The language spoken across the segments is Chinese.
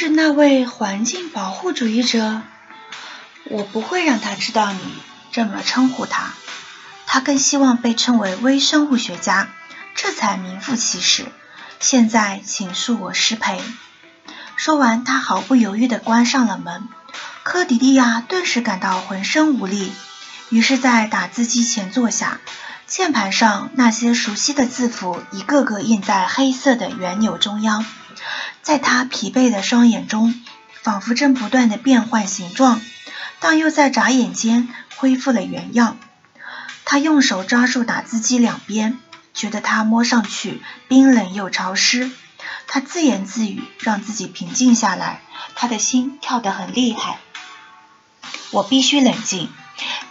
是那位环境保护主义者。我不会让他知道你这么称呼他。他更希望被称为微生物学家，这才名副其实。现在，请恕我失陪。说完，他毫不犹豫地关上了门。科迪利亚顿时感到浑身无力，于是，在打字机前坐下。键盘上那些熟悉的字符一个个印在黑色的圆钮中央，在他疲惫的双眼中，仿佛正不断的变换形状，但又在眨眼间恢复了原样。他用手抓住打字机两边，觉得它摸上去冰冷又潮湿。他自言自语，让自己平静下来。他的心跳得很厉害。我必须冷静，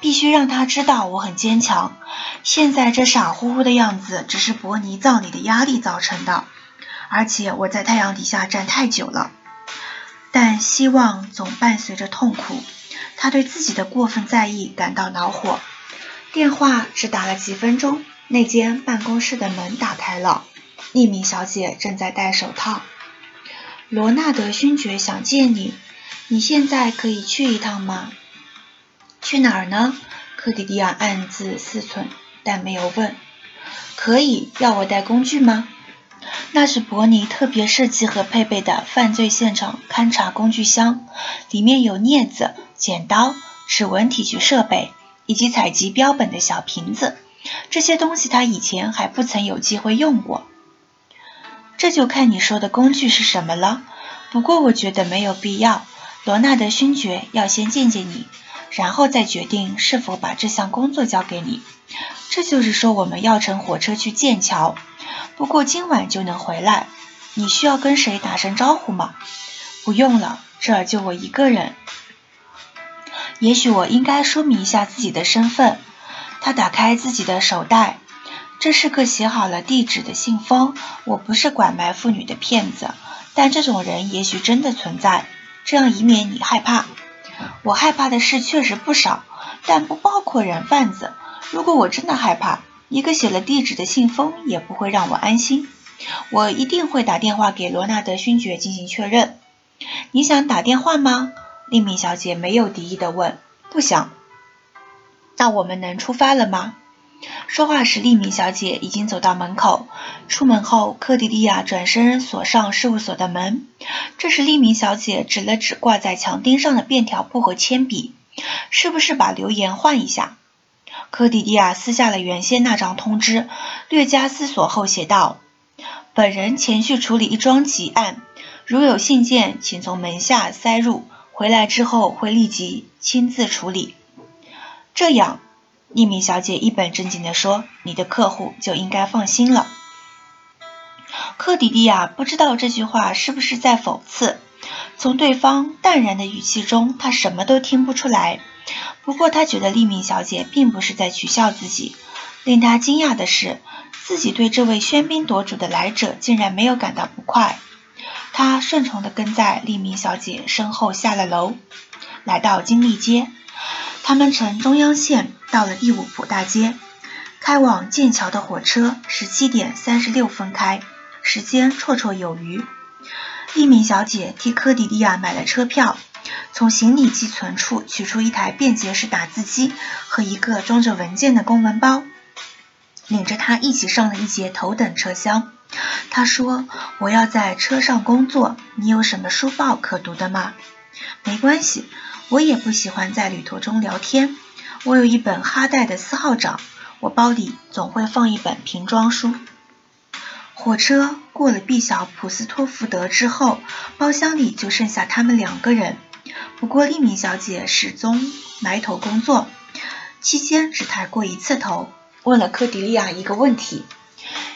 必须让他知道我很坚强。现在这傻乎乎的样子，只是伯尼葬礼的压力造成的，而且我在太阳底下站太久了。但希望总伴随着痛苦。他对自己的过分在意感到恼火。电话只打了几分钟，那间办公室的门打开了，匿名小姐正在戴手套。罗纳德勋爵想见你，你现在可以去一趟吗？去哪儿呢？克迪迪亚暗自思忖，但没有问。可以，要我带工具吗？那是伯尼特别设计和配备的犯罪现场勘查工具箱，里面有镊子、剪刀、指纹提取设备。以及采集标本的小瓶子，这些东西他以前还不曾有机会用过。这就看你说的工具是什么了。不过我觉得没有必要。罗纳德勋爵要先见见你，然后再决定是否把这项工作交给你。这就是说，我们要乘火车去剑桥，不过今晚就能回来。你需要跟谁打声招呼吗？不用了，这儿就我一个人。也许我应该说明一下自己的身份。他打开自己的手袋，这是个写好了地址的信封。我不是拐卖妇女的骗子，但这种人也许真的存在，这样以免你害怕。我害怕的事确实不少，但不包括人贩子。如果我真的害怕，一个写了地址的信封也不会让我安心。我一定会打电话给罗纳德勋爵进行确认。你想打电话吗？利敏小姐没有敌意地问：“不想。那我们能出发了吗？”说话时，利敏小姐已经走到门口。出门后，克迪利亚转身锁上事务所的门。这时，利敏小姐指了指挂在墙钉上的便条簿和铅笔：“是不是把留言换一下？”克迪迪亚撕下了原先那张通知，略加思索后写道：“本人前去处理一桩急案，如有信件，请从门下塞入。”回来之后会立即亲自处理。这样，匿名小姐一本正经地说：“你的客户就应该放心了。”克迪迪亚不知道这句话是不是在讽刺，从对方淡然的语气中，他什么都听不出来。不过，他觉得匿名小姐并不是在取笑自己。令他惊讶的是，自己对这位喧宾夺主的来者竟然没有感到不快。他顺从地跟在利明小姐身后下了楼，来到金利街。他们乘中央线到了第五浦大街，开往剑桥的火车十七点三十六分开，时间绰绰有余。利明小姐替科迪利亚买了车票，从行李寄存处取出一台便捷式打字机和一个装着文件的公文包，领着他一起上了一节头等车厢。他说：“我要在车上工作，你有什么书报可读的吗？”没关系，我也不喜欢在旅途中聊天。我有一本哈代的《四号长》，我包里总会放一本瓶装书。火车过了毕小普斯托福德之后，包厢里就剩下他们两个人。不过利敏小姐始终埋头工作，期间只抬过一次头，问了科迪利亚一个问题。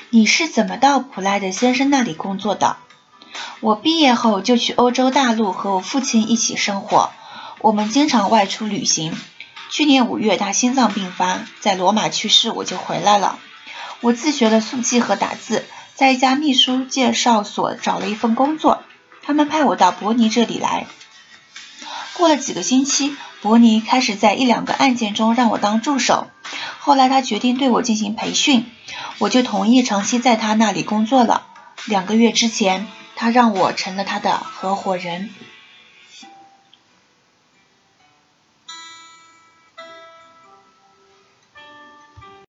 你是怎么到普莱德先生那里工作的？我毕业后就去欧洲大陆和我父亲一起生活，我们经常外出旅行。去年五月他心脏病发，在罗马去世，我就回来了。我自学了速记和打字，在一家秘书介绍所找了一份工作，他们派我到伯尼这里来。过了几个星期，伯尼开始在一两个案件中让我当助手，后来他决定对我进行培训。我就同意长期在他那里工作了。两个月之前，他让我成了他的合伙人。